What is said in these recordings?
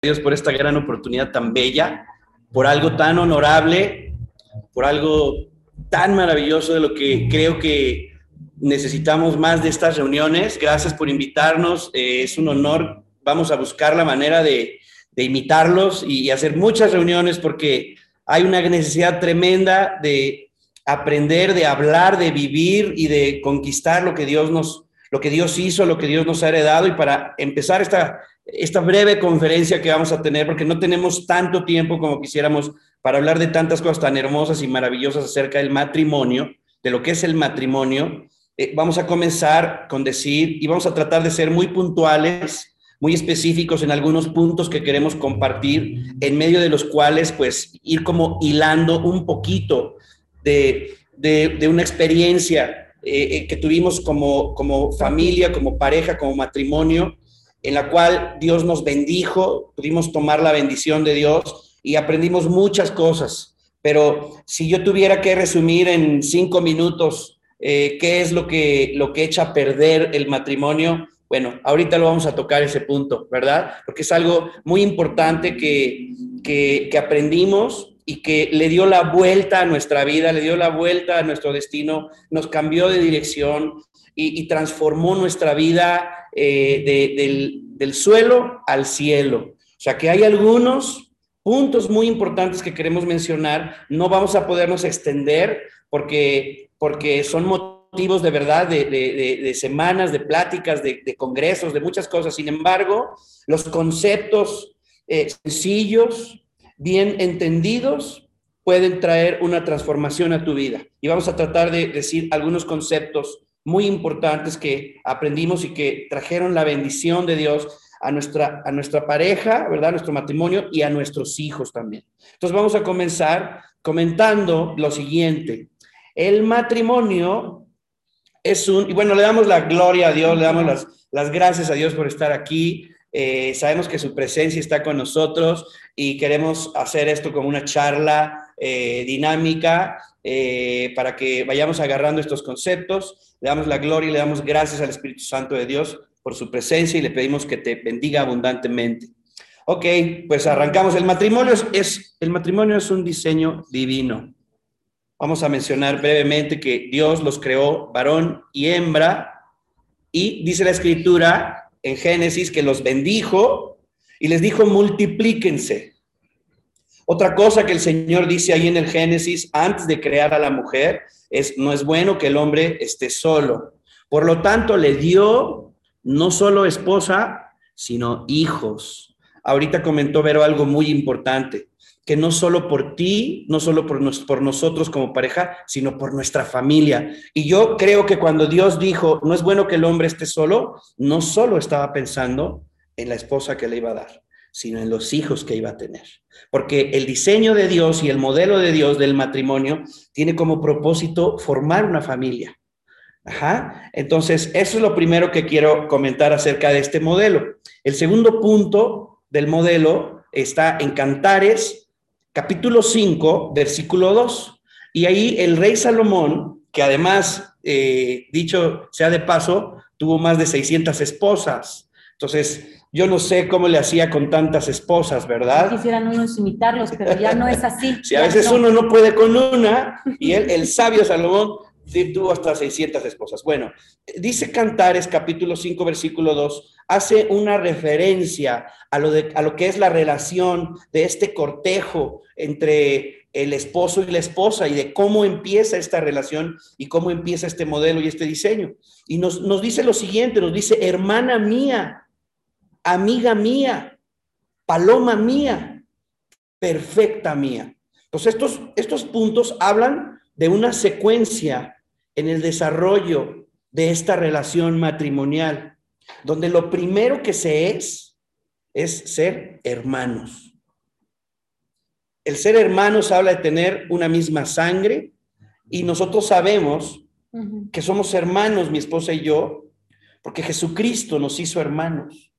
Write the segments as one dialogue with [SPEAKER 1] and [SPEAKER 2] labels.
[SPEAKER 1] Dios por esta gran oportunidad tan bella, por algo tan honorable, por algo tan maravilloso de lo que creo que necesitamos más de estas reuniones. Gracias por invitarnos. Eh, es un honor. Vamos a buscar la manera de, de imitarlos y hacer muchas reuniones porque hay una necesidad tremenda de aprender, de hablar, de vivir y de conquistar lo que Dios nos, lo que Dios hizo, lo que Dios nos ha heredado. Y para empezar esta, esta breve conferencia que vamos a tener, porque no tenemos tanto tiempo como quisiéramos para hablar de tantas cosas tan hermosas y maravillosas acerca del matrimonio, de lo que es el matrimonio, eh, vamos a comenzar con decir, y vamos a tratar de ser muy puntuales, muy específicos en algunos puntos que queremos compartir, en medio de los cuales, pues, ir como hilando un poquito de, de, una experiencia eh, eh, que tuvimos como, como familia, como pareja, como matrimonio, en la cual Dios nos bendijo, pudimos tomar la bendición de Dios y aprendimos muchas cosas. Pero si yo tuviera que resumir en cinco minutos eh, qué es lo que, lo que echa a perder el matrimonio, bueno, ahorita lo vamos a tocar ese punto, ¿verdad? Porque es algo muy importante que, que, que aprendimos y que le dio la vuelta a nuestra vida, le dio la vuelta a nuestro destino, nos cambió de dirección y, transformó nuestra vida eh, del, suelo al cielo. O sea que hay algunos puntos muy importantes que queremos mencionar. No vamos a podernos extender porque, porque son motivos de verdad de semanas, de pláticas, de, congresos, de muchas cosas. Sin embargo, los conceptos eh, sencillos, bien entendidos, pueden traer una transformación a tu vida. Y vamos a tratar de decir algunos conceptos muy importantes que aprendimos y que trajeron la bendición de Dios a nuestra, a nuestra pareja, ¿verdad? A nuestro matrimonio y a nuestros hijos también. Entonces vamos a comenzar comentando lo siguiente. El matrimonio es un, y bueno, le damos la gloria a Dios, le damos las, las gracias a Dios por estar aquí. Eh, sabemos que su presencia está con nosotros y queremos hacer esto como una charla eh, dinámica eh, para que vayamos agarrando estos conceptos. Le damos la gloria y le damos gracias al Espíritu Santo de Dios por su presencia y le pedimos que te bendiga abundantemente. Ok, pues arrancamos. El matrimonio es, el matrimonio es un diseño divino. Vamos a mencionar brevemente que Dios los creó varón y hembra y dice la escritura en Génesis que los bendijo y les dijo multiplíquense. Otra cosa que el Señor dice ahí en el Génesis, antes de crear a la mujer, es, no es bueno que el hombre esté solo. Por lo tanto, le dio no solo esposa, sino hijos. Ahorita comentó Vero algo muy importante, que no solo por ti, no solo por, por nosotros como pareja, sino por nuestra familia. Y yo creo que cuando Dios dijo, no es bueno que el hombre esté solo, no solo estaba pensando en la esposa que le iba a dar, sino en los hijos que iba a tener. Porque el diseño de Dios y el modelo de Dios del matrimonio tiene como propósito formar una familia. Ajá. Entonces, eso es lo primero que quiero comentar acerca de este modelo. El segundo punto del modelo está en Cantares, capítulo 5, versículo 2. Y ahí el rey Salomón, que además, eh, dicho sea de paso, tuvo más de 600 esposas. Entonces, yo no sé cómo le hacía con tantas esposas, ¿verdad?
[SPEAKER 2] Quisieran unos imitarlos, pero ya no es así.
[SPEAKER 1] Si a veces uno no puede con una, y él, el sabio Salomón tuvo hasta 600 esposas. Bueno, dice Cantares capítulo 5, versículo 2, hace una referencia a lo, de, a lo que es la relación de este cortejo entre el esposo y la esposa y de cómo empieza esta relación y cómo empieza este modelo y este diseño. Y nos, nos dice lo siguiente, nos dice, hermana mía, amiga mía, paloma mía, perfecta mía. Entonces, estos, estos puntos hablan de una secuencia en el desarrollo de esta relación matrimonial, donde lo primero que se es es ser hermanos. El ser hermanos habla de tener una misma sangre y nosotros sabemos que somos hermanos, mi esposa y yo, porque Jesucristo nos hizo hermanos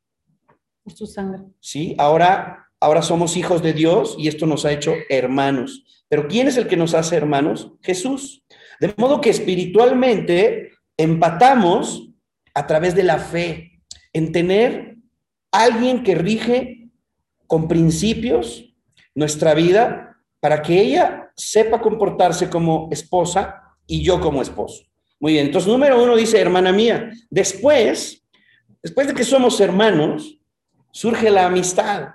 [SPEAKER 2] su sangre.
[SPEAKER 1] Sí, ahora, ahora somos hijos de Dios y esto nos ha hecho hermanos. Pero ¿quién es el que nos hace hermanos? Jesús. De modo que espiritualmente empatamos a través de la fe, en tener alguien que rige con principios nuestra vida para que ella sepa comportarse como esposa y yo como esposo. Muy bien, entonces número uno dice, hermana mía, después, después de que somos hermanos, surge la amistad.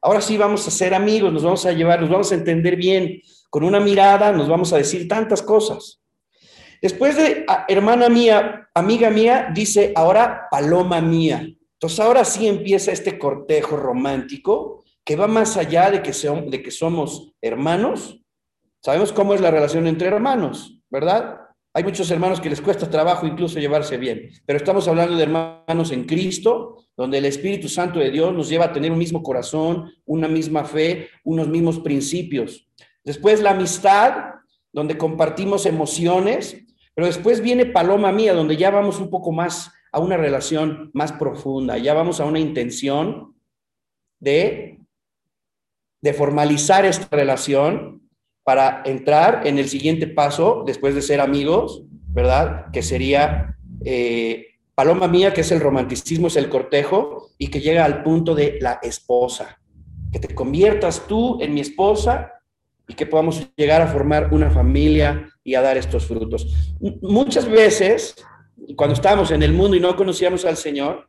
[SPEAKER 1] Ahora sí vamos a ser amigos, nos vamos a llevar, nos vamos a entender bien. Con una mirada nos vamos a decir tantas cosas. Después de ah, hermana mía, amiga mía, dice ahora paloma mía. Entonces ahora sí empieza este cortejo romántico que va más allá de que, de que somos hermanos. Sabemos cómo es la relación entre hermanos, ¿verdad? Hay muchos hermanos que les cuesta trabajo incluso llevarse bien, pero estamos hablando de hermanos en Cristo, donde el Espíritu Santo de Dios nos lleva a tener un mismo corazón, una misma fe, unos mismos principios. Después la amistad, donde compartimos emociones, pero después viene Paloma Mía, donde ya vamos un poco más a una relación más profunda, ya vamos a una intención de, de formalizar esta relación para entrar en el siguiente paso, después de ser amigos, ¿verdad? Que sería eh, Paloma Mía, que es el romanticismo, es el cortejo, y que llega al punto de la esposa. Que te conviertas tú en mi esposa y que podamos llegar a formar una familia y a dar estos frutos. Muchas veces, cuando estábamos en el mundo y no conocíamos al Señor,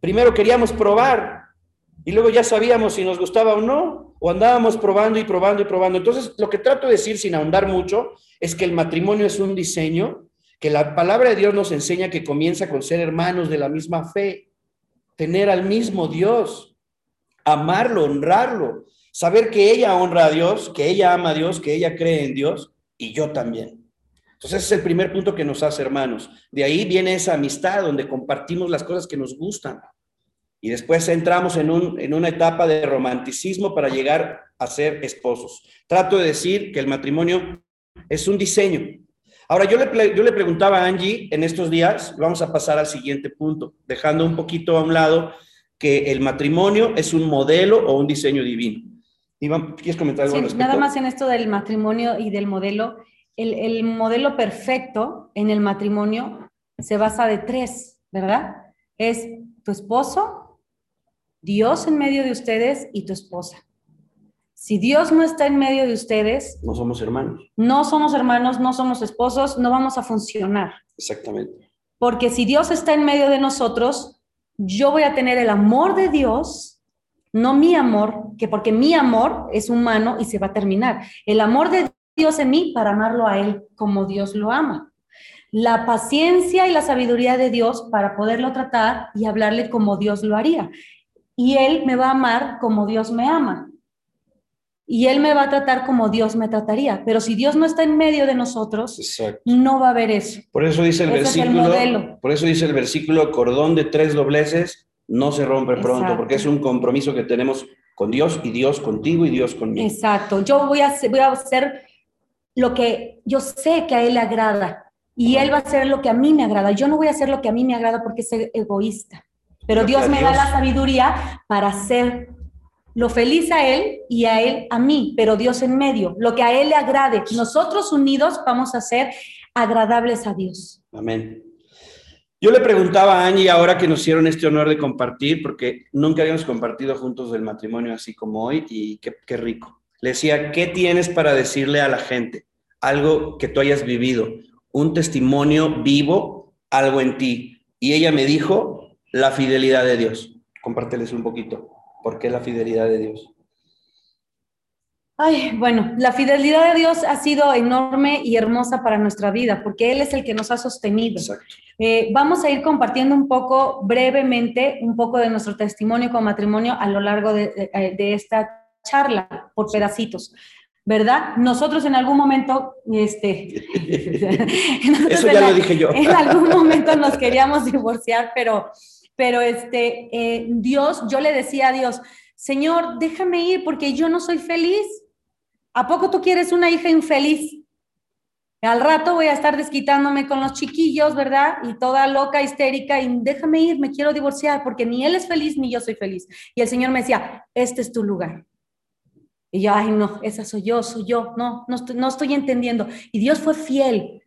[SPEAKER 1] primero queríamos probar y luego ya sabíamos si nos gustaba o no, o andábamos probando y probando y probando. Entonces, lo que trato de decir sin ahondar mucho es que el matrimonio es un diseño, que la palabra de Dios nos enseña que comienza con ser hermanos de la misma fe, tener al mismo Dios, amarlo, honrarlo, saber que ella honra a Dios, que ella ama a Dios, que ella cree en Dios y yo también. Entonces, ese es el primer punto que nos hace hermanos. De ahí viene esa amistad donde compartimos las cosas que nos gustan. Y después entramos en, un, en una etapa de romanticismo para llegar a ser esposos. Trato de decir que el matrimonio es un diseño. Ahora, yo le, yo le preguntaba a Angie en estos días, vamos a pasar al siguiente punto, dejando un poquito a un lado que el matrimonio es un modelo o un diseño divino. Iván, ¿quieres comentar algo
[SPEAKER 2] sí, Nada más en esto del matrimonio y del modelo. El, el modelo perfecto en el matrimonio se basa de tres, ¿verdad? Es tu esposo, Dios en medio de ustedes y tu esposa. Si Dios no está en medio de ustedes,
[SPEAKER 1] no somos hermanos.
[SPEAKER 2] No somos hermanos, no somos esposos, no vamos a funcionar.
[SPEAKER 1] Exactamente.
[SPEAKER 2] Porque si Dios está en medio de nosotros, yo voy a tener el amor de Dios, no mi amor, que porque mi amor es humano y se va a terminar. El amor de Dios en mí para amarlo a Él como Dios lo ama. La paciencia y la sabiduría de Dios para poderlo tratar y hablarle como Dios lo haría y Él me va a amar como Dios me ama. Y Él me va a tratar como Dios me trataría. Pero si Dios no está en medio de nosotros, no va a haber eso.
[SPEAKER 1] Por eso dice el versículo, por eso dice el versículo, cordón de tres dobleces no se rompe pronto, porque es un compromiso que tenemos con Dios y Dios contigo y Dios conmigo.
[SPEAKER 2] Exacto. Yo voy a hacer, voy a hacer lo que yo sé que a Él le agrada y Él va a hacer lo que a mí me agrada. Yo no voy a hacer lo que a mí me agrada porque es egoísta. Pero Dios me da la sabiduría para hacer lo feliz a Él y a Él a mí, pero Dios en medio, lo que a Él le agrade. Nosotros unidos vamos a ser agradables a Dios.
[SPEAKER 1] Amén. Yo le preguntaba a Angie ahora que nos hicieron este honor de compartir, porque nunca habíamos compartido juntos del matrimonio así como hoy y qué, qué rico. Le decía, ¿qué tienes para decirle a la gente? Algo que tú hayas vivido, un testimonio vivo, algo en ti. Y ella me dijo, la fidelidad de Dios. Compárteles un poquito. ¿Por qué la fidelidad de Dios?
[SPEAKER 2] Ay, bueno, la fidelidad de Dios ha sido enorme y hermosa para nuestra vida, porque Él es el que nos ha sostenido. Eh, vamos a ir compartiendo un poco brevemente, un poco de nuestro testimonio con matrimonio a lo largo de, esta charla, por pedacitos. ¿verdad? Nosotros en algún momento, este,
[SPEAKER 1] eso ya lo dije yo.
[SPEAKER 2] En algún momento nos queríamos divorciar, pero pero este, eh, Dios, yo le decía a Dios, Señor, déjame ir porque yo no soy feliz. ¿A poco tú quieres una hija infeliz? Al rato voy a estar desquitándome con los chiquillos, ¿verdad? Y toda loca, histérica, y déjame ir, me quiero divorciar porque ni él es feliz ni yo soy feliz. Y el Señor me decía, este es tu lugar. Y yo, ay, no, esa soy yo, soy yo, no, no no estoy entendiendo. Y Dios fue fiel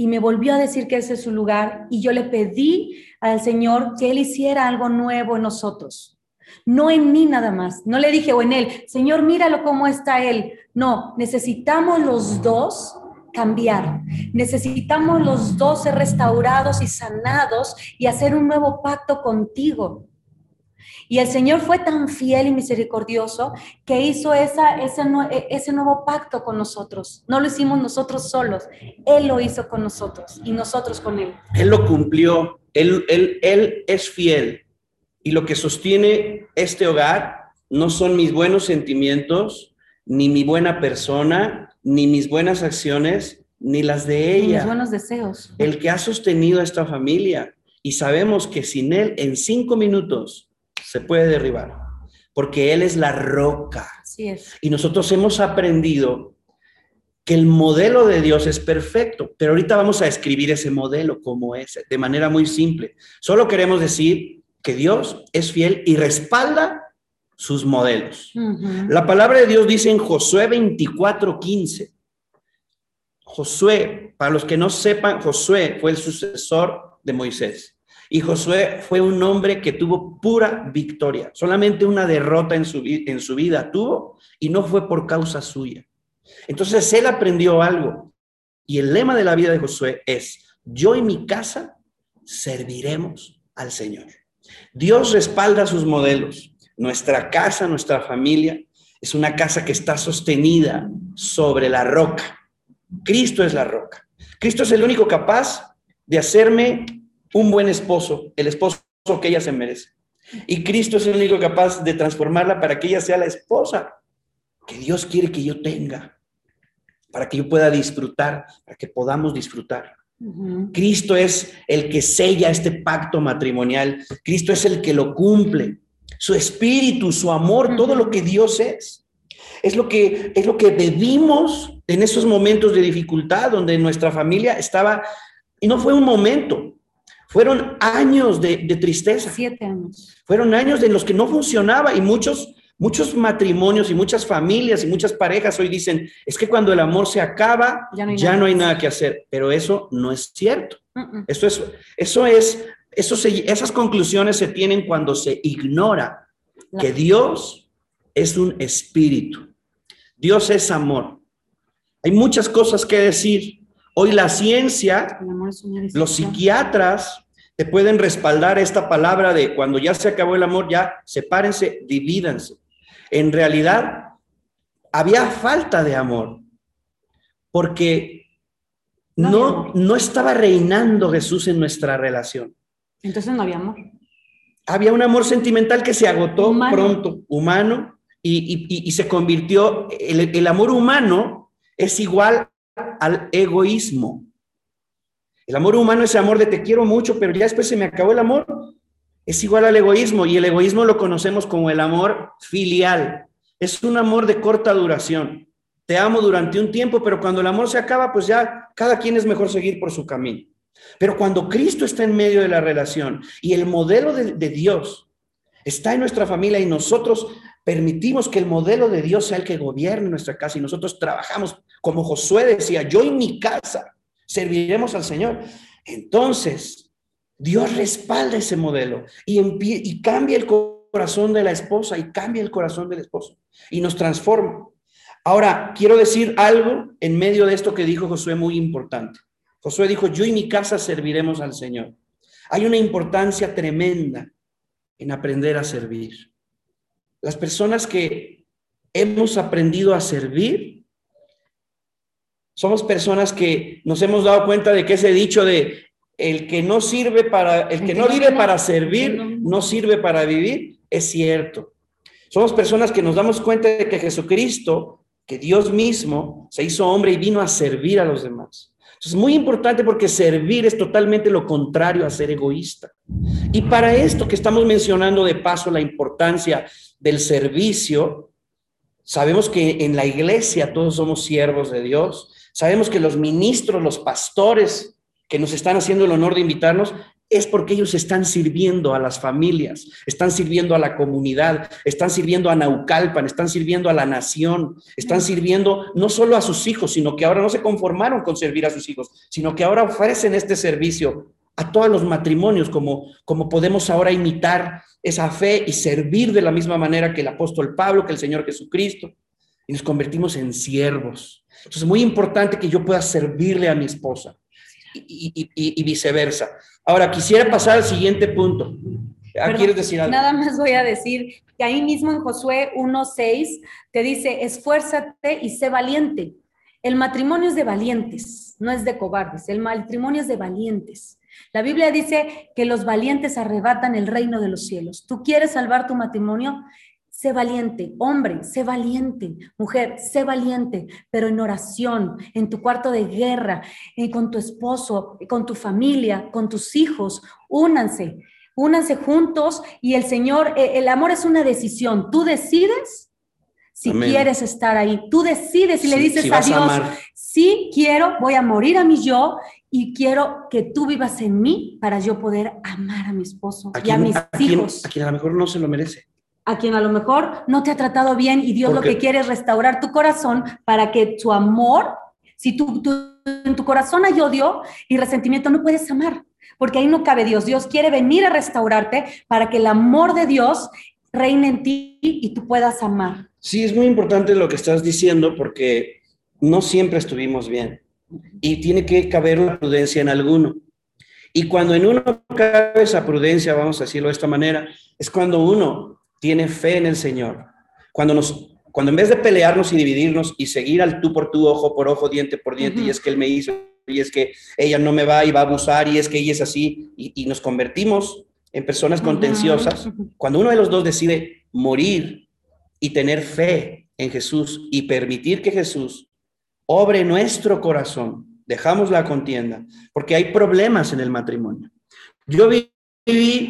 [SPEAKER 2] y me volvió a decir que ese es su lugar y yo le pedí al Señor que Él hiciera algo nuevo en nosotros. No en mí nada más. No le dije o en él, Señor, míralo cómo está él. No, necesitamos los dos cambiar. Necesitamos los dos ser restaurados y sanados y hacer un nuevo pacto contigo. Y el Señor fue tan fiel y misericordioso que hizo esa, ese, ese nuevo pacto con nosotros. No lo hicimos nosotros solos, Él lo hizo con nosotros y nosotros con Él.
[SPEAKER 1] Él lo cumplió, Él, él, él es fiel. Y lo que sostiene este hogar no son mis buenos sentimientos, ni mi buena persona, ni mis buenas acciones, ni las de ella.
[SPEAKER 2] Mis buenos deseos.
[SPEAKER 1] El que ha sostenido a esta familia. Y sabemos que sin él, en cinco minutos, se puede derribar. Porque él es la roca.
[SPEAKER 2] Así es.
[SPEAKER 1] Y nosotros hemos aprendido que el modelo de Dios es perfecto, pero ahorita vamos a escribir ese modelo como es, de manera muy simple. Solo queremos decir que Dios es fiel y respalda sus modelos. La palabra de Dios dice en Josué 24:15. Josué, para los que no sepan, Josué fue el sucesor de Moisés. Y Josué fue un hombre que tuvo pura victoria. Solamente una derrota en su, vida tuvo y no fue por causa suya. Entonces él aprendió algo. Y el lema de la vida de Josué es, yo y mi casa serviremos al Señor. Dios respalda sus modelos. Nuestra casa, nuestra familia, es una casa que está sostenida sobre la roca. Cristo es la roca. Cristo es el único capaz de hacerme un buen esposo, el esposo que ella se merece. Y Cristo es el único capaz de transformarla para que ella sea la esposa que Dios quiere que yo tenga, para que yo pueda disfrutar, para que podamos disfrutar. Cristo es el que sella este pacto matrimonial. Cristo es el que lo cumple su espíritu, su amor, todo lo que Dios es. Es lo que, es lo que bebimos en esos momentos de dificultad donde nuestra familia estaba, y no fue un momento, fueron años de, tristeza.
[SPEAKER 2] Siete años.
[SPEAKER 1] Fueron años en los que no funcionaba y muchos, muchos matrimonios y muchas familias y muchas parejas hoy dicen, es que cuando el amor se acaba, ya no hay, nada, que hacer. Pero eso no es cierto. Eso es, eso es esas conclusiones se tienen cuando se ignora que Dios es un espíritu. Dios es amor. Hay muchas cosas que decir. Hoy la ciencia, los psiquiatras te pueden respaldar esta palabra de cuando ya se acabó el amor, ya sepárense, divídanse. En realidad, había falta de amor, porque no, no estaba reinando Jesús en nuestra relación.
[SPEAKER 2] Entonces no había amor.
[SPEAKER 1] Había un amor sentimental que se agotó pronto, humano, y, se convirtió, el, el amor humano es igual al egoísmo. El amor humano es amor de te quiero mucho, pero ya después se me acabó el amor. Es igual al egoísmo y el egoísmo lo conocemos como el amor filial. Es un amor de corta duración. Te amo durante un tiempo, pero cuando el amor se acaba, pues ya cada quien es mejor seguir por su camino. Pero cuando Cristo está en medio de la relación y el modelo de, Dios está en nuestra familia y nosotros permitimos que el modelo de Dios sea el que gobierne nuestra casa y nosotros trabajamos, como Josué decía, yo y mi casa serviremos al Señor. Entonces, Dios respalda ese modelo y, cambia el corazón de la esposa y cambia el corazón del esposo y nos transforma. Ahora, quiero decir algo en medio de esto que dijo Josué muy importante. Josué dijo, yo y mi casa serviremos al Señor. Hay una importancia tremenda en aprender a servir. Las personas que hemos aprendido a servir, somos personas que nos hemos dado cuenta de que ese dicho de el que no sirve para, el que no vive para servir, no sirve para vivir, es cierto. Somos personas que nos damos cuenta de que Jesucristo, que Dios mismo, se hizo hombre y vino a servir a los demás. Es muy importante porque servir es totalmente lo contrario a ser egoísta. Y para esto que estamos mencionando de paso la importancia del servicio, sabemos que en la iglesia todos somos siervos de Dios, sabemos que los ministros, los pastores que nos están haciendo el honor de invitarnos, es porque ellos están sirviendo a las familias, están sirviendo a la comunidad, están sirviendo a Naucalpan, están sirviendo a la nación, están sirviendo no solo a sus hijos, sino que ahora no se conformaron con servir a sus hijos, sino que ahora ofrecen este servicio a todos los matrimonios, como, como podemos ahora imitar esa fe y servir de la misma manera que el apóstol Pablo, que el Señor Jesucristo, y nos convertimos en siervos. Entonces es muy importante que yo pueda servirle a mi esposa y, viceversa. Ahora, quisiera pasar al siguiente punto.
[SPEAKER 2] Ah, ¿Quieres decir algo? Nada más voy a decir que ahí mismo en Josué 1.6 te dice, esfuérzate y sé valiente. El matrimonio es de valientes, no es de cobardes. El matrimonio es de valientes. La Biblia dice que los valientes arrebatan el reino de los cielos. ¿Tú quieres salvar tu matrimonio? Sé valiente, hombre, sé valiente, mujer, sé valiente, pero en oración, en tu cuarto de guerra, eh, con tu esposo, con tu familia, con tus hijos, únanse, únanse juntos y el Señor, eh, el amor es una decisión, tú decides si quieres estar ahí, tú decides y le dices a Dios, sí quiero, voy a morir a mi yo y quiero que tú vivas en mí para yo poder amar a mi esposo y a mis hijos.
[SPEAKER 1] a quien a lo mejor no se lo merece
[SPEAKER 2] a quien a lo mejor no te ha tratado bien y Dios lo que quiere es restaurar tu corazón para que tu amor, si tú, en tu corazón hay odio y resentimiento, no puedes amar, porque ahí no cabe Dios. Dios quiere venir a restaurarte para que el amor de Dios reine en ti y tú puedas amar.
[SPEAKER 1] Sí, es muy importante lo que estás diciendo porque no siempre estuvimos bien y tiene que caber una prudencia en alguno. Y cuando en uno cabe esa prudencia, vamos a decirlo de esta manera, es cuando uno tiene fe en el Señor, cuando nos cuando en vez de pelearnos y dividirnos y seguir al tú por tú, ojo por ojo, diente por diente, y es que él me hizo, y es que ella no me va y va a abusar, y es que ella es así, y, nos convertimos en personas contenciosas, cuando uno de los dos decide morir y tener fe en Jesús y permitir que Jesús obre nuestro corazón, dejamos la contienda, porque hay problemas en el matrimonio. Yo vi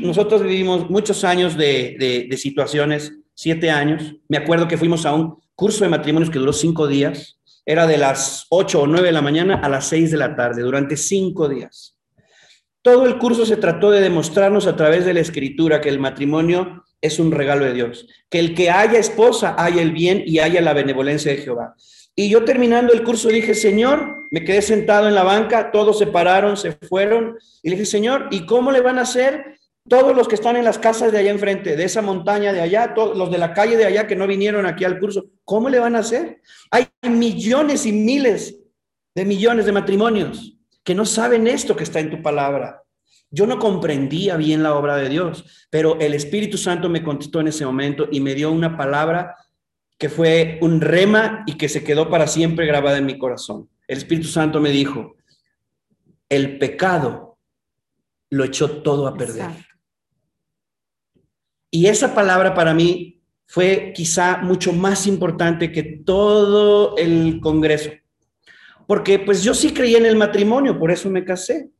[SPEAKER 1] nosotros vivimos muchos años de, situaciones, siete años. Me acuerdo que fuimos a un curso de matrimonios que duró cinco días. Era de las ocho o nueve de la mañana a las seis de la tarde, durante cinco días. Todo el curso se trató de demostrarnos a través de la escritura que el matrimonio es un regalo de Dios, que el que haya esposa haya el bien y haya la benevolencia de Jehová. Y yo terminando el curso dije, Señor, me quedé sentado en la banca, todos se pararon, se fueron, y le dije, Señor, ¿y cómo le van a hacer todos los que están en las casas de allá enfrente, de esa montaña de allá, los de la calle de allá que no vinieron aquí al curso? ¿Cómo le van a hacer? Hay millones y miles de millones de matrimonios que no saben esto que está en tu palabra. Yo no comprendía bien la obra de Dios, pero el Espíritu Santo me contestó en ese momento y me dio una palabra que fue un rema y que se quedó para siempre grabada en mi corazón. El Espíritu Santo me dijo, el pecado lo echó todo a perder. Y esa palabra para mí fue quizá mucho más importante que todo el Congreso. Porque pues yo sí creía en el matrimonio, por eso me casé.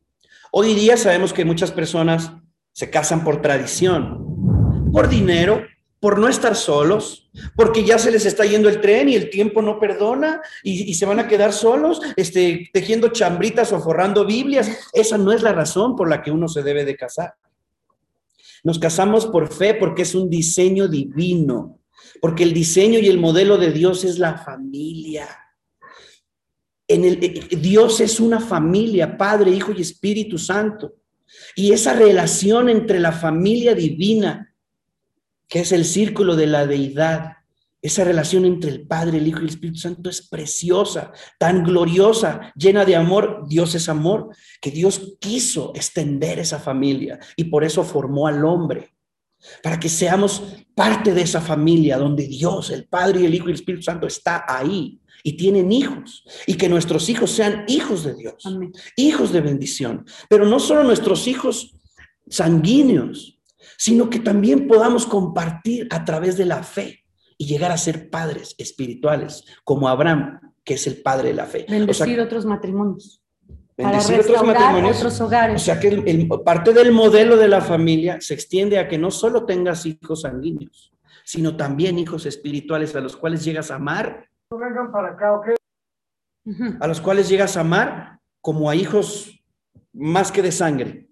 [SPEAKER 1] Hoy día sabemos que muchas personas se casan por tradición, por dinero, por no estar solos, porque ya se les está yendo el tren y el tiempo no perdona y, se van a quedar solos, este, tejiendo chambritas o forrando Biblias. Esa no es la razón por la que uno se debe de casar. Nos casamos por fe porque es un diseño divino, porque el diseño y el modelo de Dios es la familia. En el, eh, Dios es una familia, Padre, Hijo y Espíritu Santo. Y esa relación entre la familia divina que es el círculo de la deidad. Esa relación entre el Padre, el Hijo y el Espíritu Santo es preciosa, tan gloriosa, llena de amor. Dios es amor, que Dios quiso extender esa familia y por eso formó al hombre, para que seamos parte de esa familia donde Dios, el Padre y el Hijo y el Espíritu Santo está ahí y tienen hijos y que nuestros hijos sean hijos de Dios, hijos de bendición, pero no solo nuestros hijos sanguíneos, sino que también podamos compartir a través de la fe y llegar a ser padres espirituales, como Abraham, que es el padre de la fe.
[SPEAKER 2] Bendecir otros matrimonios. Bendecir otros matrimonios. Otros hogares.
[SPEAKER 1] O sea que parte del modelo de la familia se extiende a que no solo tengas hijos sanguíneos, sino también hijos espirituales a los cuales llegas a amar. Vengan para acá, A los cuales llegas a amar como a hijos más que de sangre.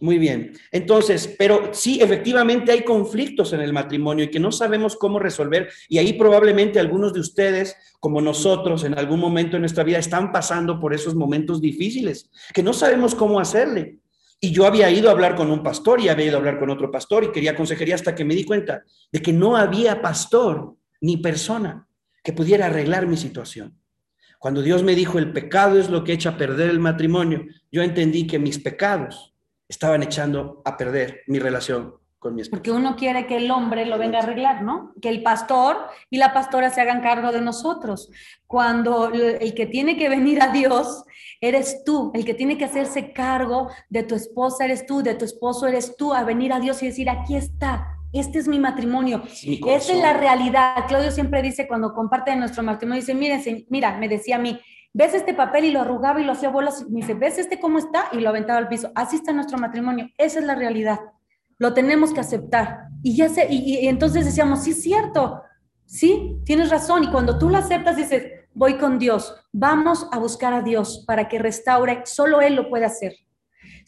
[SPEAKER 1] Muy bien. Entonces, pero sí, efectivamente hay conflictos en el matrimonio y que no sabemos cómo resolver. Y ahí probablemente algunos de ustedes, como nosotros, en algún momento en nuestra vida, están pasando por esos momentos difíciles, que no sabemos cómo hacerle. Y yo había ido a hablar con un pastor y había ido a hablar con otro pastor y quería consejería hasta que me di cuenta de que no había pastor ni persona que pudiera arreglar mi situación. Cuando Dios me dijo el pecado es lo que echa a perder el matrimonio, yo entendí que mis pecados estaban echando a perder mi relación con mi esposa.
[SPEAKER 2] Porque uno quiere que el hombre lo venga a arreglar, ¿no? Que el pastor y la pastora se hagan cargo de nosotros. Cuando el que tiene que venir a Dios eres tú, el que tiene que hacerse cargo de tu esposa eres tú, de tu esposo eres tú, a venir a Dios y decir, aquí está, este es mi matrimonio. Esta es la realidad. Claudio siempre dice cuando comparte nuestro matrimonio, dice, miren, mira, me decía a mí, ves este papel y lo arrugaba y lo hacía bolas. Me dice, ¿ves este cómo está? Y lo aventaba al piso. Así está nuestro matrimonio. Esa es la realidad. Lo tenemos que aceptar. Y ya sé, y, y entonces decíamos, sí es cierto. Sí, tienes razón. Y cuando tú lo aceptas, dices, voy con Dios. Vamos a buscar a Dios para que restaure. Solo Él lo puede hacer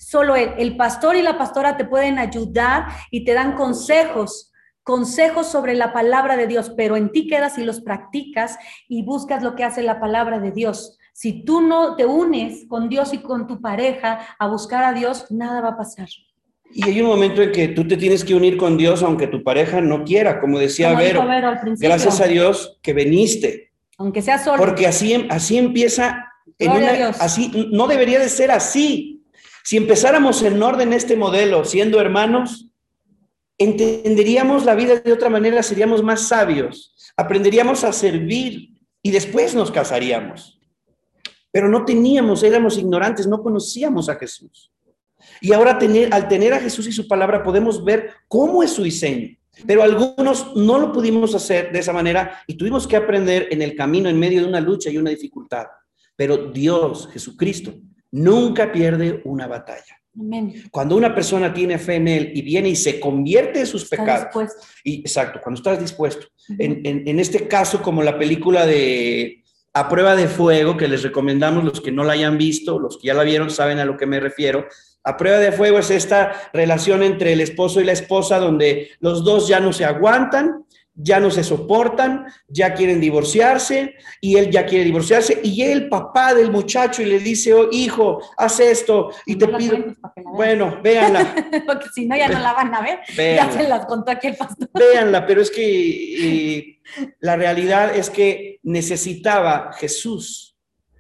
[SPEAKER 2] solo él. El pastor y la pastora te pueden ayudar y te dan consejos, consejos sobre la palabra de Dios, pero en ti quedas y los practicas y buscas lo que hace la palabra de Dios. Si tú no te unes con Dios y con tu pareja a buscar a Dios, nada va a pasar.
[SPEAKER 1] Y hay un momento en que tú te tienes que unir con Dios aunque tu pareja no quiera, como decía Vero. gracias a Dios que viniste.
[SPEAKER 2] Aunque sea solo.
[SPEAKER 1] Porque así, así empieza, en así no debería de ser así. Si empezáramos en orden este modelo, siendo hermanos, entenderíamos la vida de otra manera, seríamos más sabios, aprenderíamos a servir y después nos casaríamos. Pero no teníamos, éramos ignorantes, no conocíamos a Jesús. Y ahora al tener a Jesús y su palabra podemos ver cómo es su diseño. Pero algunos no lo pudimos hacer de esa manera y tuvimos que aprender en el camino, en medio de una lucha y una dificultad. Pero Dios, Jesucristo, nunca pierde una batalla. Cuando una persona tiene fe en Él y viene y se convierte en sus pecados. Y, exacto, cuando estás dispuesto. en, en, este caso, como la película de A prueba de fuego, que les recomendamos los que no la hayan visto, los que ya la vieron saben a lo que me refiero. A prueba de fuego es esta relación entre el esposo y la esposa donde los dos ya no se aguantan ya no se soportan, ya quieren divorciarse y él ya quiere divorciarse y el papá del muchacho y le dice, oh, hijo, haz esto y te pido, bueno, véanla.
[SPEAKER 2] Porque si no ya no la van a ver, ya se las contó aquel pastor.
[SPEAKER 1] Véanla, pero es que la realidad es que necesitaba Jesús,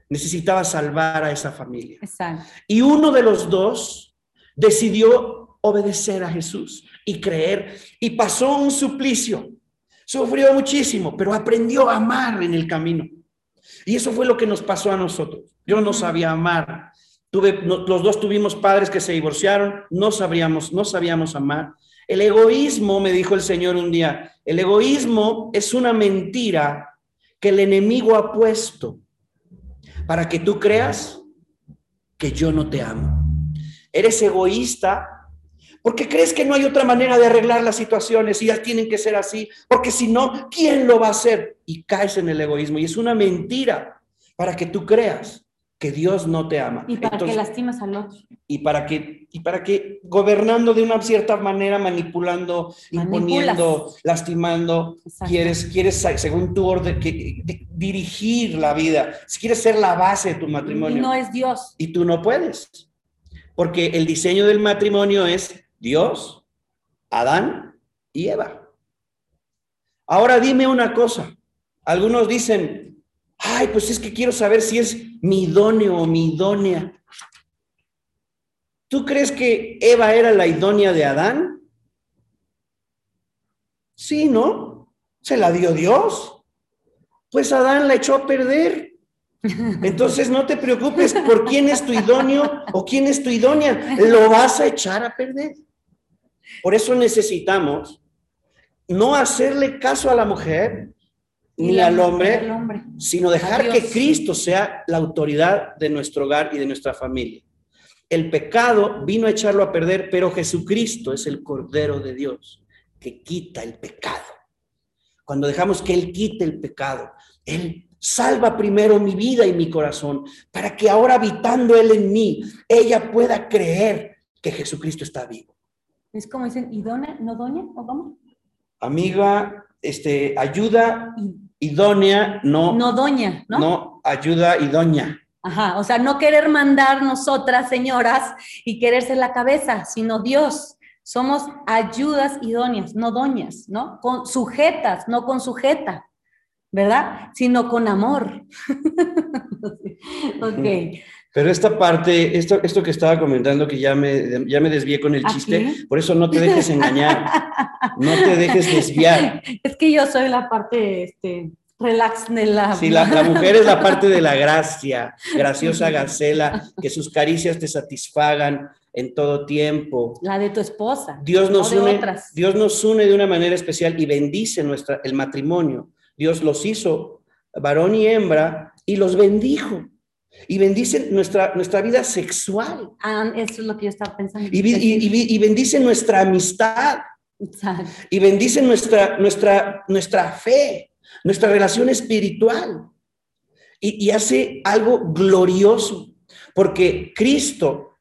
[SPEAKER 1] necesitaba salvar a esa familia.
[SPEAKER 2] Exacto.
[SPEAKER 1] Y uno de los dos decidió obedecer a Jesús y creer y pasó un suplicio Sufrió muchísimo, pero aprendió a amar en el camino. Y eso fue lo que nos pasó a nosotros. Yo no sabía amar. Tuve, los dos tuvimos padres que se divorciaron, no sabríamos, no sabíamos amar. El egoísmo, me dijo el Señor un día, el egoísmo es una mentira que el enemigo ha puesto para que tú creas que yo no te amo. Eres egoísta porque crees que no hay otra manera de arreglar las situaciones y ya tienen que ser así, porque si no, ¿quién lo va a hacer? Y caes en el egoísmo y es una mentira para que tú creas que Dios no te ama.
[SPEAKER 2] Y para que lastimas al otro.
[SPEAKER 1] Y para que, y para que gobernando de una cierta manera, manipulando, imponiendo, lastimando, quieres, quieres, según tu orden, que, dirigir la vida, si quieres ser la base de tu matrimonio. Y
[SPEAKER 2] no es Dios.
[SPEAKER 1] Y tú no puedes. Porque el diseño del matrimonio es Dios, Adán y Eva. Ahora dime una cosa. Algunos dicen, ay, pues es que quiero saber si es mi idóneo o mi idónea. ¿Tú crees que Eva era la idónea de Adán? Sí, ¿no? Se la dio Dios. Pues Adán la echó a perder. Entonces no te preocupes por quién es tu idóneo o quién es tu idónea. Lo vas a echar a perder. Por eso necesitamos no hacerle caso a la mujer ni, al hombre, sino dejar que Cristo sea la autoridad de nuestro hogar y de nuestra familia. El pecado vino a echarlo a perder, pero Jesucristo es el Cordero de Dios que quita el pecado. Cuando dejamos que Él quite el pecado, Él salva primero mi vida y mi corazón, para que ahora habitando Él en mí, ella pueda creer que Jesucristo está vivo.
[SPEAKER 2] Es como dicen, idónea, no doña, o cómo?
[SPEAKER 1] Amiga, este, ayuda idónea, no.
[SPEAKER 2] No doña, ¿no?
[SPEAKER 1] No, ayuda idónea.
[SPEAKER 2] Ajá, o sea, no querer mandar nosotras, señoras, y querer ser la cabeza, sino Dios. Somos ayudas idóneas, no doñas, ¿no? Con sujetas, no con sujeta, ¿verdad? Sino con amor. ok.
[SPEAKER 1] Pero esta parte, esto, esto que estaba comentando, que ya me, ya me desvié con el chiste, por eso no te dejes engañar, no te dejes desviar.
[SPEAKER 2] Es que yo soy la parte, este, relax de la...
[SPEAKER 1] Sí, la, mujer es la parte de la gracia, graciosa Gacela, que sus caricias te satisfagan en todo tiempo.
[SPEAKER 2] La de tu esposa.
[SPEAKER 1] Dios nos, une, Dios nos une de una manera especial y bendice nuestra, el matrimonio. Dios los hizo varón y hembra y los bendijo. Y bendice nuestra, nuestra vida sexual.
[SPEAKER 2] Eso es lo que yo estaba pensando.
[SPEAKER 1] Y, y, y bendice nuestra amistad. Y bendice nuestra, nuestra, nuestra fe nuestra relación espiritual. Y, hace algo glorioso, porque Cristo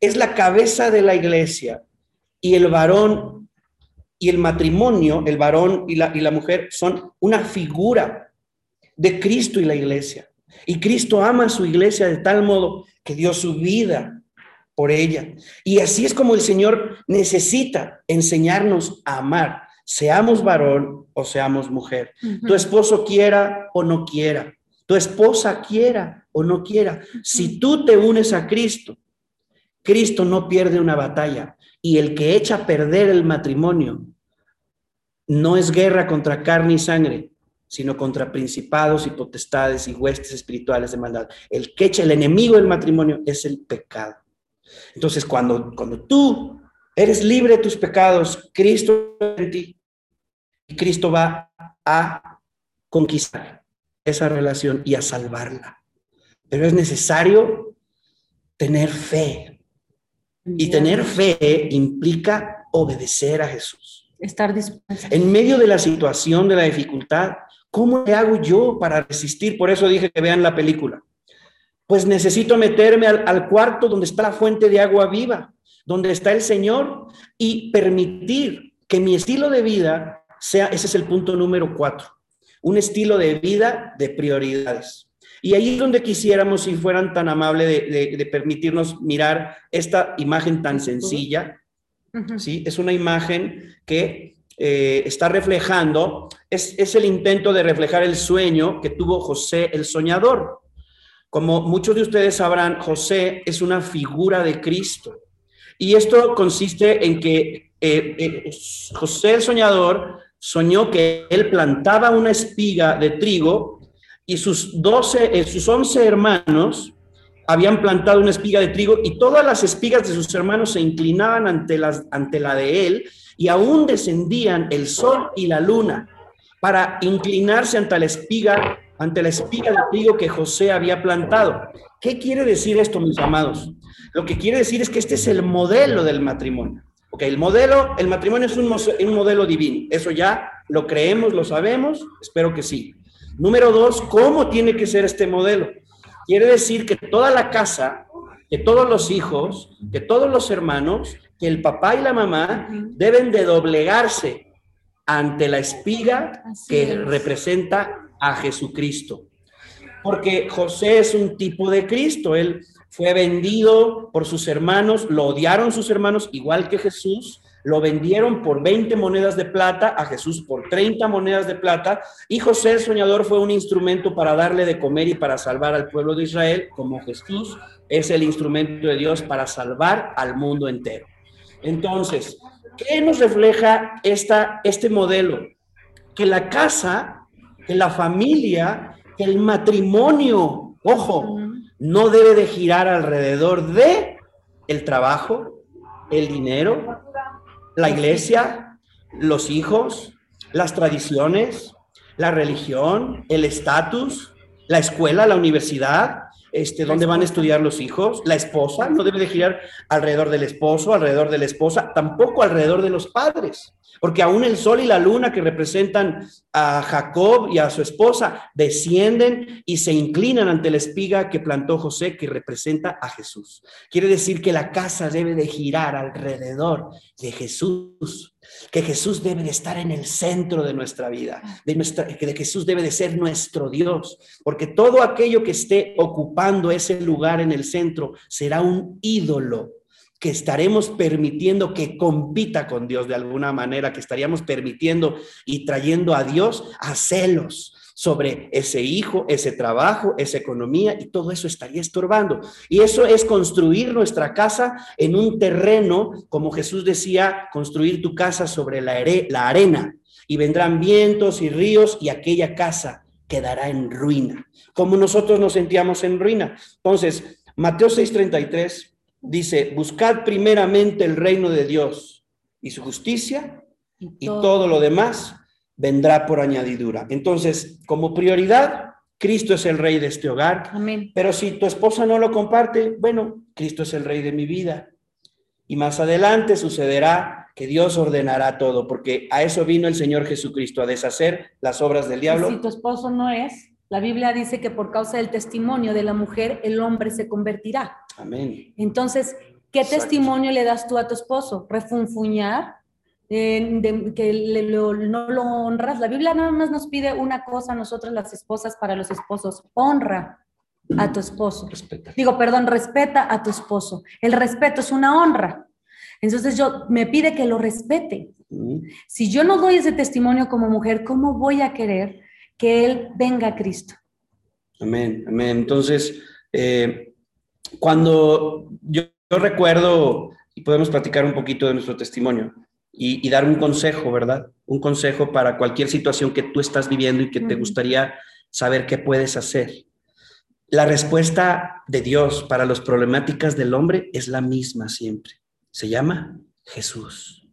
[SPEAKER 1] es la cabeza de la iglesia y el varón y el matrimonio, el varón y la, y la mujer son una figura de Cristo y la iglesia. Y Cristo ama a su iglesia de tal modo que dio su vida por ella. Y así es como el Señor necesita enseñarnos a amar seamos varón o seamos mujer. Tu esposo quiera o no quiera. Tu esposa quiera o no quiera. Si tú te unes a Cristo, Cristo no pierde una batalla. Y el que echa a perder el matrimonio no es guerra contra carne y sangre, sino contra principados y potestades y huestes espirituales de maldad. El que echa el enemigo del matrimonio es el pecado. Entonces, cuando, cuando tú eres libre de tus pecados, Cristo en ti, y Cristo va a conquistar esa relación y a salvarla. Pero es necesario tener fe. Y tener fe implica obedecer a Jesús.
[SPEAKER 2] Estar dispuesto.
[SPEAKER 1] En medio de la situación, de la dificultad, ¿cómo le hago yo para resistir? Por eso dije que vean la película. Pues necesito meterme al, al cuarto donde está la fuente de agua viva, donde está el Señor, y permitir que mi estilo de vida sea, ese es el punto número cuatro, un estilo de vida de prioridades. Y ahí es donde quisiéramos, si fueran tan amables, de, permitirnos mirar esta imagen tan sencilla, ¿sí? Es una imagen que eh, está reflejando, es, el intento de reflejar el sueño que tuvo José el soñador. Como muchos de ustedes sabrán, José es una figura de Cristo. Y esto consiste en que eh, eh, José el soñador soñó que él plantaba una espiga de trigo y sus doce, eh, sus once hermanos habían plantado una espiga de trigo y todas las espigas de sus hermanos se inclinaban ante, las, ante la de él y aún descendían el sol y la luna para inclinarse ante la espiga, ante la espiga de trigo que José había plantado. ¿Qué quiere decir esto, mis amados? Lo que quiere decir es que este es el modelo del matrimonio. Ok, el modelo, el matrimonio es un, un modelo divino. Eso ya lo creemos, lo sabemos, espero que sí. Número dos, ¿cómo tiene que ser este modelo? Quiere decir que toda la casa, que todos los hijos, que todos los hermanos, que el papá y la mamá deben de doblegarse ante la espiga que representa a Jesucristo. Porque José es un tipo de Cristo, él fue vendido por sus hermanos, lo odiaron sus hermanos, igual que Jesús, lo vendieron por 20 monedas de plata, a Jesús por 30 monedas de plata, y José el soñador fue un instrumento para darle de comer y para salvar al pueblo de Israel, como Jesús es el instrumento de Dios para salvar al mundo entero. Entonces, ¿qué nos refleja esta, este modelo? Que la casa, que la familia, que el matrimonio, ojo, no debe de girar alrededor de el trabajo, el dinero, la iglesia, los hijos, las tradiciones, la religión, el estatus, la escuela, la universidad, este, dónde van a estudiar los hijos, la esposa, no debe de girar alrededor del esposo, alrededor de la esposa, tampoco alrededor de los padres, porque aún el sol y la luna que representan a Jacob y a su esposa descienden y se inclinan ante la espiga que plantó José, que representa a Jesús. Quiere decir que la casa debe de girar alrededor de Jesús. Que Jesús debe de estar en el centro de nuestra vida, de nuestra, que Jesús debe de ser nuestro Dios, porque todo aquello que esté ocupando ese lugar en el centro será un ídolo que estaremos permitiendo que compita con Dios de alguna manera, que estaríamos permitiendo y trayendo a Dios a celos, sobre ese hijo, ese trabajo, esa economía y todo eso estaría estorbando. Y eso es construir nuestra casa en un terreno, como Jesús decía, construir tu casa sobre la, la arena y vendrán vientos y ríos y aquella casa quedará en ruina, como nosotros nos sentíamos en ruina. Entonces, Mateo 6:33 dice, buscad primeramente el reino de Dios y su justicia y todo lo demás vendrá por añadidura. Entonces, como prioridad, Cristo es el rey de este hogar.
[SPEAKER 2] Amén.
[SPEAKER 1] Pero si tu esposa no lo comparte, bueno, Cristo es el rey de mi vida. Y más adelante sucederá que Dios ordenará todo, porque a eso vino el Señor Jesucristo, a deshacer las obras del diablo.
[SPEAKER 2] si tu esposo no es, la Biblia dice que por causa del testimonio de la mujer, el hombre se convertirá.
[SPEAKER 1] Amén.
[SPEAKER 2] Entonces, ¿qué testimonio le das tú a tu esposo? ¿Refunfuñar? Que no lo honras. La Biblia nada más nos pide una cosa a nosotros las esposas para los esposos, honra a tu esposo.
[SPEAKER 1] Respeta.
[SPEAKER 2] Digo, perdón, respeta a tu esposo. El respeto es una honra. Entonces yo me pide que lo respete. Si yo no doy ese testimonio como mujer, ¿cómo voy a querer que él venga a Cristo?
[SPEAKER 1] Amén, amén. Entonces, eh, cuando yo, yo recuerdo, y podemos platicar un poquito de nuestro testimonio, y, dar un consejo, ¿verdad? Un consejo para cualquier situación que tú estás viviendo y que te gustaría saber qué puedes hacer. La respuesta de Dios para las problemáticas del hombre es la misma siempre. Se llama Jesús.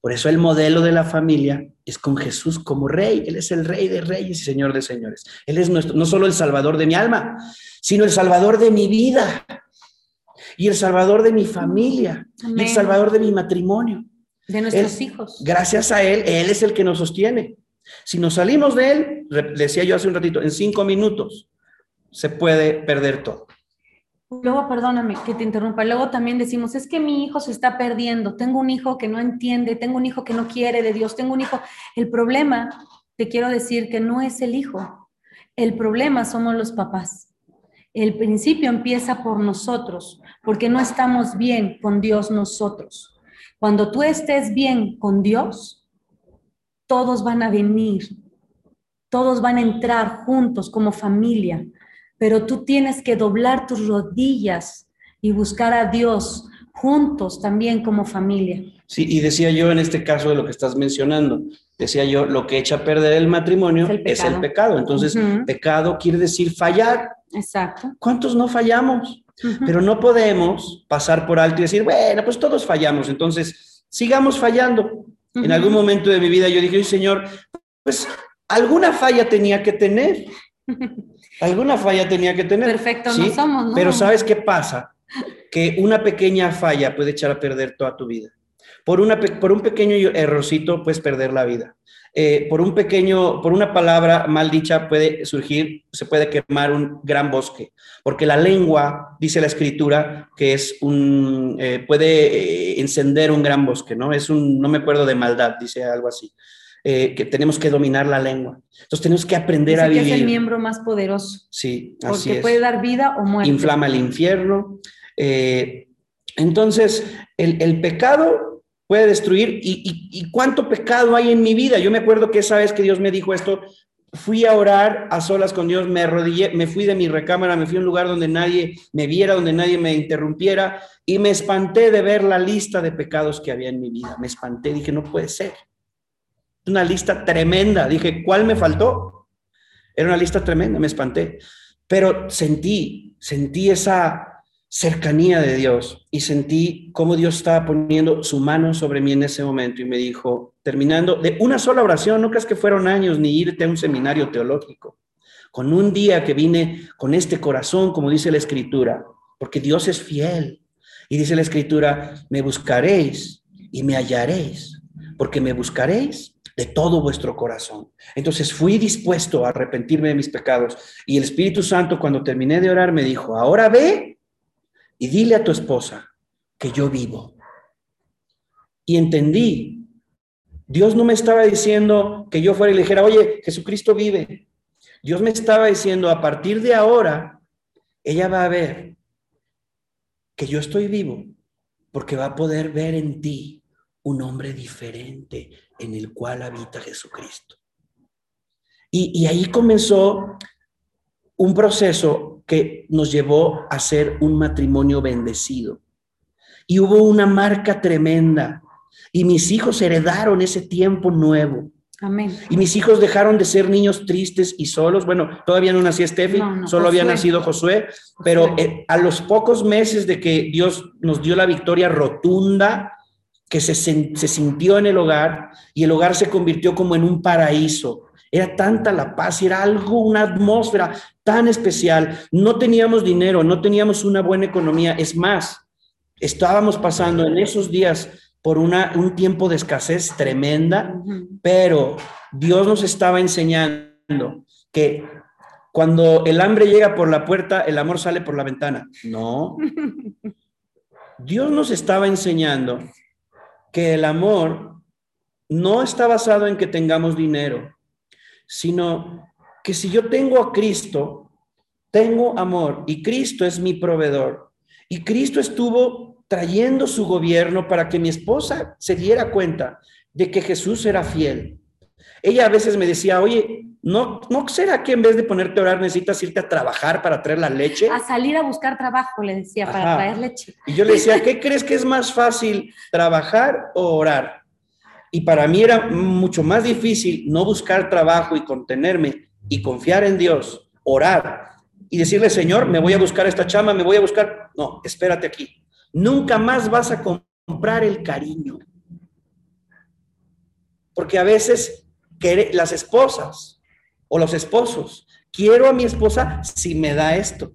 [SPEAKER 1] Por eso el modelo de la familia es con Jesús como rey. Él es el rey de reyes y señor de señores. Él es nuestro, no solo el salvador de mi alma, sino el salvador de mi vida y el salvador de mi familia y el salvador de mi matrimonio.
[SPEAKER 2] De nuestros hijos.
[SPEAKER 1] Gracias a Él, Él es el que nos sostiene. Si nos salimos de Él, decía yo hace un ratito, en cinco minutos se puede perder todo.
[SPEAKER 2] Luego, perdóname que te interrumpa, luego también decimos, es que mi hijo se está perdiendo, tengo un hijo que no entiende, tengo un hijo que no quiere de Dios, tengo un hijo. El problema, te quiero decir que no es el hijo, el problema somos los papás. El principio empieza por nosotros, porque no estamos bien con Dios nosotros. Cuando tú estés bien con Dios, todos van a venir, todos van a entrar juntos como familia, pero tú tienes que doblar tus rodillas y buscar a Dios juntos también como familia.
[SPEAKER 1] Sí, y decía yo en este caso de lo que estás mencionando, decía yo, lo que echa a perder el matrimonio es el pecado. Entonces, pecado quiere decir fallar.
[SPEAKER 2] Exacto.
[SPEAKER 1] ¿Cuántos no fallamos? Pero no podemos pasar por alto y decir, bueno, pues todos fallamos, entonces sigamos fallando. En algún momento de mi vida yo dije, Señor, pues alguna falla tenía que tener. Alguna falla tenía que tener.
[SPEAKER 2] Perfecto, no somos, ¿no?
[SPEAKER 1] Pero ¿sabes qué pasa? Que una pequeña falla puede echar a perder toda tu vida. Por, una, por un pequeño errorcito puedes perder la vida. Eh, por un pequeño, por una palabra mal dicha puede surgir, se puede quemar un gran bosque, porque la lengua, dice la escritura, que es un, eh, puede eh, encender un gran bosque, ¿no? Es un, no me acuerdo de maldad, dice algo así. que tenemos que dominar la lengua. Entonces tenemos que aprender a vivir.
[SPEAKER 2] Que es el miembro más poderoso.
[SPEAKER 1] Sí, así porque
[SPEAKER 2] puede dar vida o muerte.
[SPEAKER 1] Inflama el infierno. entonces, el, el pecado puede destruir. ¿Y, cuánto pecado hay en mi vida? Yo me acuerdo que esa vez que Dios me dijo esto, fui a orar a solas con Dios, me arrodillé, me fui de mi recámara, me fui a un lugar donde nadie me viera, donde nadie me interrumpiera y me espanté de ver la lista de pecados que había en mi vida. Me espanté, dije, no puede ser. Una lista tremenda. Dije, ¿cuál me faltó? Era una lista tremenda, me espanté. Pero sentí, sentí esa cercanía de Dios y sentí cómo Dios estaba poniendo su mano sobre mí en ese momento y me dijo, terminando de una sola oración, no creas que fueron años ni irte a un seminario teológico, con un día que vine con este corazón, como dice la escritura, porque Dios es fiel. Y dice la escritura, me buscaréis y me hallaréis, porque me buscaréis de todo vuestro corazón. Entonces fui dispuesto a arrepentirme de mis pecados y el Espíritu Santo cuando terminé de orar me dijo, ahora ve y dile a tu esposa que yo vivo. Y entendí Dios no me estaba diciendo que yo fuera y le dijera, oye, Jesucristo vive. Dios me estaba diciendo, a partir de ahora, ella va a ver que yo estoy vivo, porque va a poder ver en ti un hombre diferente en el cual habita Jesucristo. Y, ahí comenzó un proceso que nos llevó a ser un matrimonio bendecido. Y hubo una marca tremenda. Y mis hijos heredaron ese tiempo nuevo.
[SPEAKER 2] Amén.
[SPEAKER 1] Y mis hijos dejaron de ser niños tristes y solos. Bueno, todavía no nacía Steffi, solo había nacido Josué, pero eh, a los pocos meses de que Dios nos dio la victoria rotunda, que se, se sintió en el hogar y el hogar se convirtió como en un paraíso. Era tanta la paz era algo, una atmósfera tan especial. No teníamos dinero, no teníamos una buena economía. Es más, estábamos pasando en esos días por una, un tiempo de escasez tremenda, pero Dios nos estaba enseñando que cuando el hambre llega por la puerta, el amor sale por la ventana. No. Dios nos estaba enseñando que el amor no está basado en que tengamos dinero, sino que si yo tengo a Cristo, tengo amor y Cristo es mi proveedor. Y Cristo estuvo trayendo su gobierno para que mi esposa se diera cuenta de que Jesús era fiel. Ella a veces me decía, oye, ¿no, ¿no será que en vez de ponerte a orar necesitas irte a trabajar para traer la leche?
[SPEAKER 2] A salir a buscar trabajo, le decía, para traer leche.
[SPEAKER 1] Y yo le decía, ¿qué crees que es más fácil, trabajar o orar? Y para mí era mucho más difícil no buscar trabajo y contenerme y confiar en Dios, orar y decirle, Señor, me voy a buscar esta chama, me voy a buscar. No, espérate aquí. Nunca más vas a comprar el cariño. Porque a veces las esposas o los esposos, quiero a mi esposa si me da esto,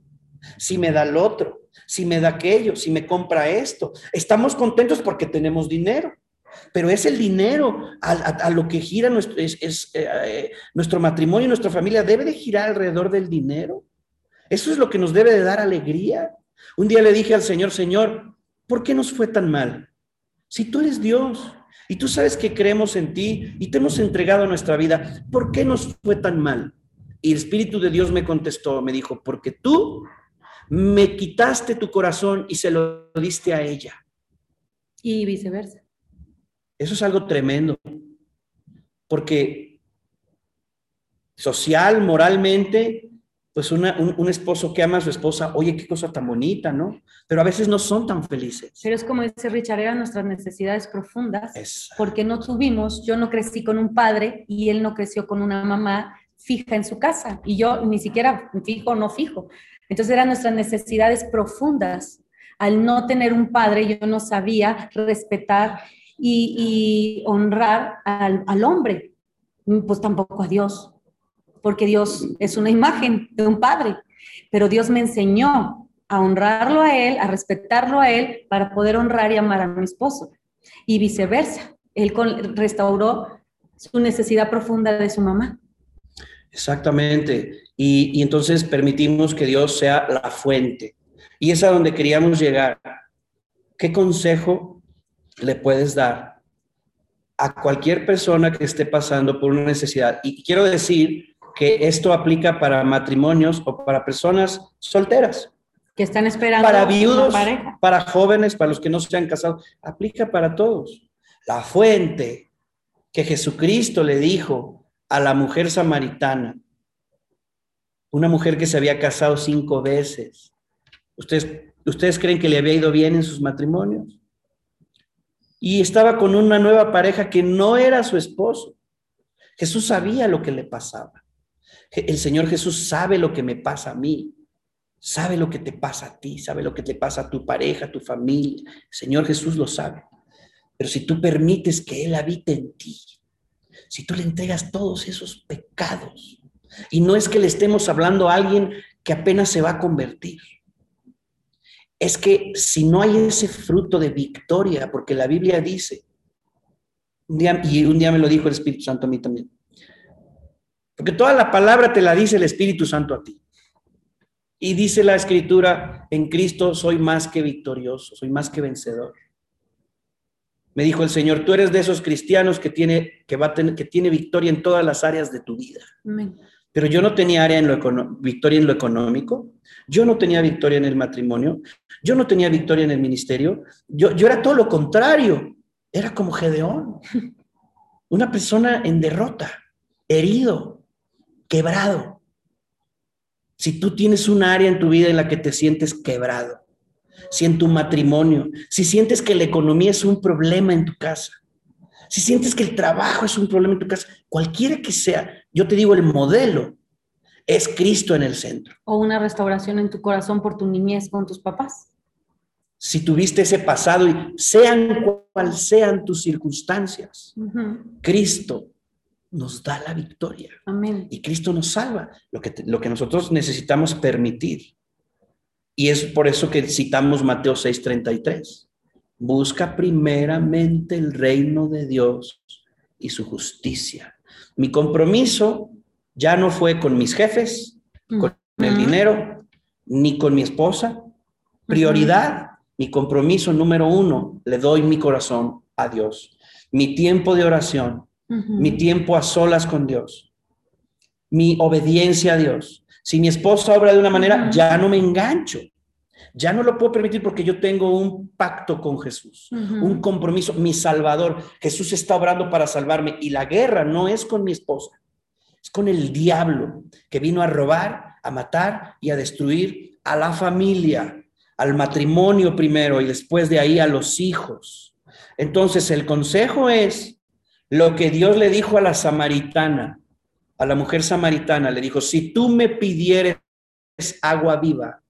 [SPEAKER 1] si me da lo otro, si me da aquello, si me compra esto. Estamos contentos porque tenemos dinero. Pero es el dinero a, lo que gira nuestro, es, eh, nuestro matrimonio y nuestra familia. Debe de girar alrededor del dinero. Eso es lo que nos debe de dar alegría. Un día le dije al Señor, Señor, ¿por qué nos fue tan mal? Si tú eres Dios y tú sabes que creemos en ti y te hemos entregado nuestra vida, ¿por qué nos fue tan mal? Y el Espíritu de Dios me contestó, me dijo, porque tú me quitaste tu corazón y se lo diste a ella.
[SPEAKER 2] Y viceversa.
[SPEAKER 1] Eso es algo tremendo, porque social, moralmente, pues un, esposo que ama a su esposa, oye, qué cosa tan bonita, ¿no? Pero a veces no son tan felices.
[SPEAKER 2] Pero es como dice Richard, eran nuestras necesidades profundas, porque no tuvimos, yo no crecí con un padre y él no creció con una mamá fija en su casa, y yo ni siquiera fijo o no fijo. Entonces eran nuestras necesidades profundas. Al no tener un padre, yo no sabía respetar y, honrar al, hombre, pues tampoco a Dios porque Dios es una imagen de un padre, pero Dios me enseñó a honrarlo a Él, a respetarlo a Él, para poder honrar y amar a mi esposo. Y viceversa, Él restauró su necesidad profunda de su mamá.
[SPEAKER 1] Exactamente. Y, y entonces permitimos que Dios sea la fuente. Y es a donde queríamos llegar. ¿Qué consejo le puedes dar a cualquier persona que esté pasando por una necesidad? Y quiero decir que esto aplica para matrimonios o para personas solteras.
[SPEAKER 2] Que están esperando.
[SPEAKER 1] Para viudos, para jóvenes, para los que no se han casado. Aplica para todos. La fuente que Jesucristo le dijo a la mujer samaritana, una mujer que se había casado cinco veces. ¿Ustedes, ¿Ustedes creen que le había ido bien en sus matrimonios? Y estaba con una nueva pareja que no era su esposo. Jesús sabía lo que le pasaba. El Señor Jesús sabe lo que me pasa a mí, sabe lo que te pasa a ti, sabe lo que te pasa a tu pareja, a tu familia. El Señor Jesús lo sabe. Pero si tú permites que Él habite en ti, si tú le entregas todos esos pecados, y no es que le estemos hablando a alguien que apenas se va a convertir, es que si no hay ese fruto de victoria, porque la Biblia dice, y un día me lo dijo el Espíritu Santo a mí también, porque toda la palabra te la dice el Espíritu Santo a ti. Y dice la escritura, en Cristo soy más que victorioso, soy más que vencedor. Me dijo el Señor, tú eres de esos cristianos que tiene, que va a que tiene victoria en todas las áreas de tu vida.
[SPEAKER 2] Amén.
[SPEAKER 1] Pero yo no tenía área en lo victoria en lo económico, yo no tenía victoria en el matrimonio, yo no tenía victoria en el ministerio, yo, yo era todo lo contrario, era como Gedeón, una persona en derrota, herido, quebrado. Si tú tienes un área en tu vida en la que te sientes quebrado, si en tu matrimonio, si sientes que la economía es un problema en tu casa, si sientes que el trabajo es un problema en tu casa, cualquiera que sea, yo te digo, el modelo es Cristo en el centro.
[SPEAKER 2] O una restauración en tu corazón por tu niñez con tus papás.
[SPEAKER 1] Si tuviste ese pasado y sean cual sean tus circunstancias, Cristo nos da la victoria.
[SPEAKER 2] Amén.
[SPEAKER 1] Y Cristo nos salva. Lo que, lo que nosotros necesitamos permitir. Y es por eso que citamos Mateo 6:33. Busca primeramente el reino de Dios y su justicia. Mi compromiso ya no fue con mis jefes, con el dinero, ni con mi esposa. Prioridad, mi compromiso número uno, le doy mi corazón a Dios. Mi tiempo de oración, mi tiempo a solas con Dios, mi obediencia a Dios. Si mi esposa obra de una manera, ya no me engancho. Ya no lo puedo permitir porque yo tengo un pacto con Jesús, un compromiso, mi Salvador. Jesús está obrando para salvarme y la guerra no es con mi esposa, es con el diablo que vino a robar, a matar y a destruir a la familia, al matrimonio primero y después de ahí a los hijos. Entonces el consejo es lo que Dios le dijo a la samaritana, a la mujer samaritana, le dijo, si tú me pidieres agua viva,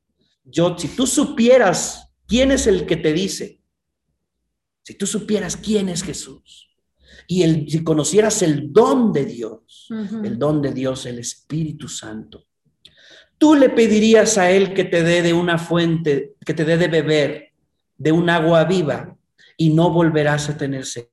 [SPEAKER 1] yo, si tú supieras quién es el que te dice, si tú supieras quién es Jesús, y el, si conocieras el don de Dios, el don de Dios, el Espíritu Santo, tú le pedirías a Él que te dé de una fuente, que te dé de beber de un agua viva y no volverás a tener sed.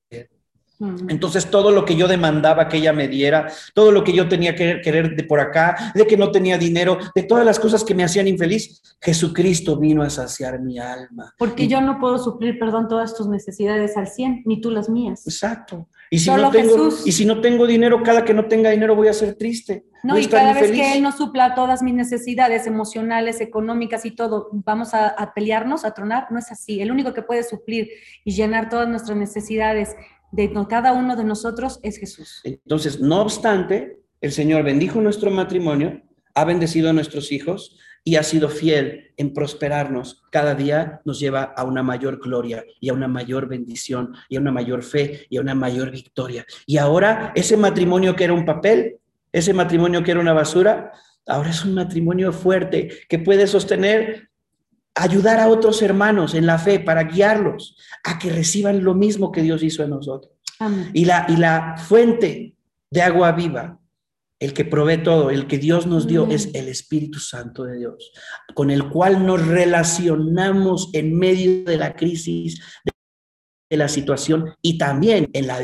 [SPEAKER 1] Entonces todo lo que yo demandaba que ella me diera, todo lo que yo tenía que querer de por acá, de que no tenía dinero, de todas las cosas que me hacían infeliz, Jesucristo vino a saciar mi alma.
[SPEAKER 2] Porque yo no puedo suplir, perdón, todas tus necesidades al 100, ni tú las mías.
[SPEAKER 1] Exacto. Y si, no tengo, y si no tengo dinero, cada que no tenga dinero voy a ser triste.
[SPEAKER 2] No, y cada vez que Él no supla todas mis necesidades emocionales, económicas y todo, vamos a, a pelearnos, a tronar. No es así. El único que puede suplir y llenar todas nuestras necesidades de cada uno de nosotros es Jesús.
[SPEAKER 1] Entonces, no obstante, el Señor bendijo nuestro matrimonio, ha bendecido a nuestros hijos y ha sido fiel en prosperarnos. Cada día nos lleva a una mayor gloria y a una mayor bendición y a una mayor fe y a una mayor victoria. Y ahora ese matrimonio que era un papel, ese matrimonio que era una basura, ahora es un matrimonio fuerte que puede sostener ayudar a otros hermanos en la fe para guiarlos a que reciban lo mismo que Dios hizo en nosotros. Y, la, y la fuente de agua viva, el que provee todo, el que Dios nos dio, es el Espíritu Santo de Dios, con el cual nos relacionamos en medio de la crisis, de la situación y también en la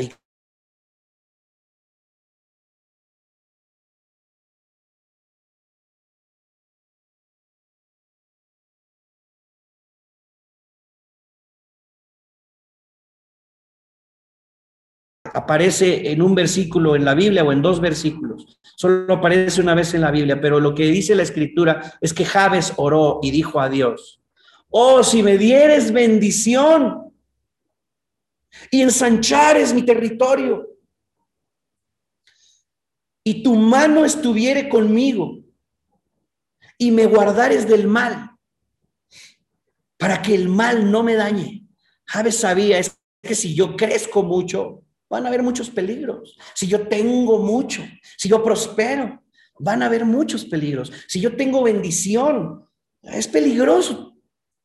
[SPEAKER 1] aparece en un versículo en la Biblia o en dos versículos. Solo aparece una vez en la Biblia, pero lo que dice la escritura es que Javes oró y dijo a Dios, oh, si me dieres bendición y ensanchares mi territorio y tu mano estuviere conmigo y me guardares del mal para que el mal no me dañe. Javes sabía es que si yo crezco mucho, van a haber muchos peligros. Si yo tengo mucho, si yo prospero, van a haber muchos peligros. Si yo tengo bendición, es peligroso.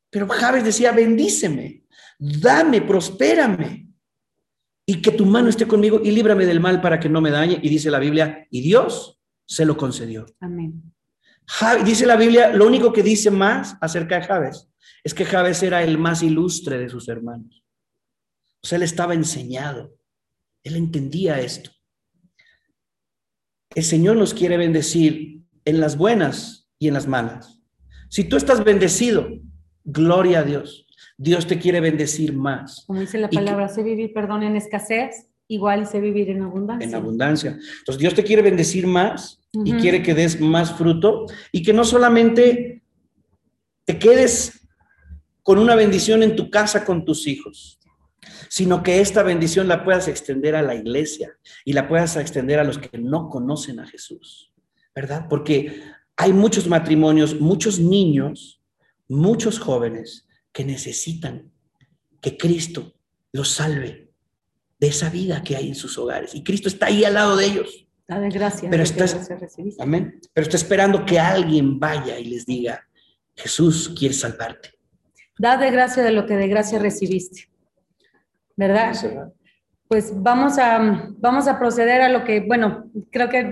[SPEAKER 1] Pero Javes decía, bendíceme, dame, prospérame. Y que tu mano esté conmigo y líbrame del mal para que no me dañe. Y dice la Biblia, y Dios se lo concedió.
[SPEAKER 2] Amén.
[SPEAKER 1] dice la Biblia, lo único que dice más acerca de Javes es que Javes era el más ilustre de sus hermanos. O sea, él estaba enseñado. Él entendía esto. El Señor nos quiere bendecir en las buenas y en las malas. Si tú estás bendecido, gloria a Dios. Dios te quiere bendecir más
[SPEAKER 2] Como dice la
[SPEAKER 1] que-
[SPEAKER 2] palabra, sé vivir, perdón, en escasez, igual sé vivir en abundancia.
[SPEAKER 1] en abundancia. Entonces Dios te quiere bendecir más y quiere que des más fruto y que no solamente te quedes con una bendición en tu casa con tus hijos, sino que esta bendición la puedas extender a la iglesia y la puedas extender a los que no conocen a Jesús, ¿verdad? Porque hay muchos matrimonios, muchos niños, muchos jóvenes que necesitan que Cristo los salve de esa vida que hay en sus hogares. Y Cristo está ahí al lado de ellos.
[SPEAKER 2] Dale gracias.
[SPEAKER 1] Pero
[SPEAKER 2] recibiste.
[SPEAKER 1] Amén. Pero está esperando que alguien vaya y les diga, Jesús quiere salvarte.
[SPEAKER 2] Da de gracia de lo que de gracia recibiste. ¿Verdad? Pues vamos a, vamos a proceder a lo que, bueno, creo que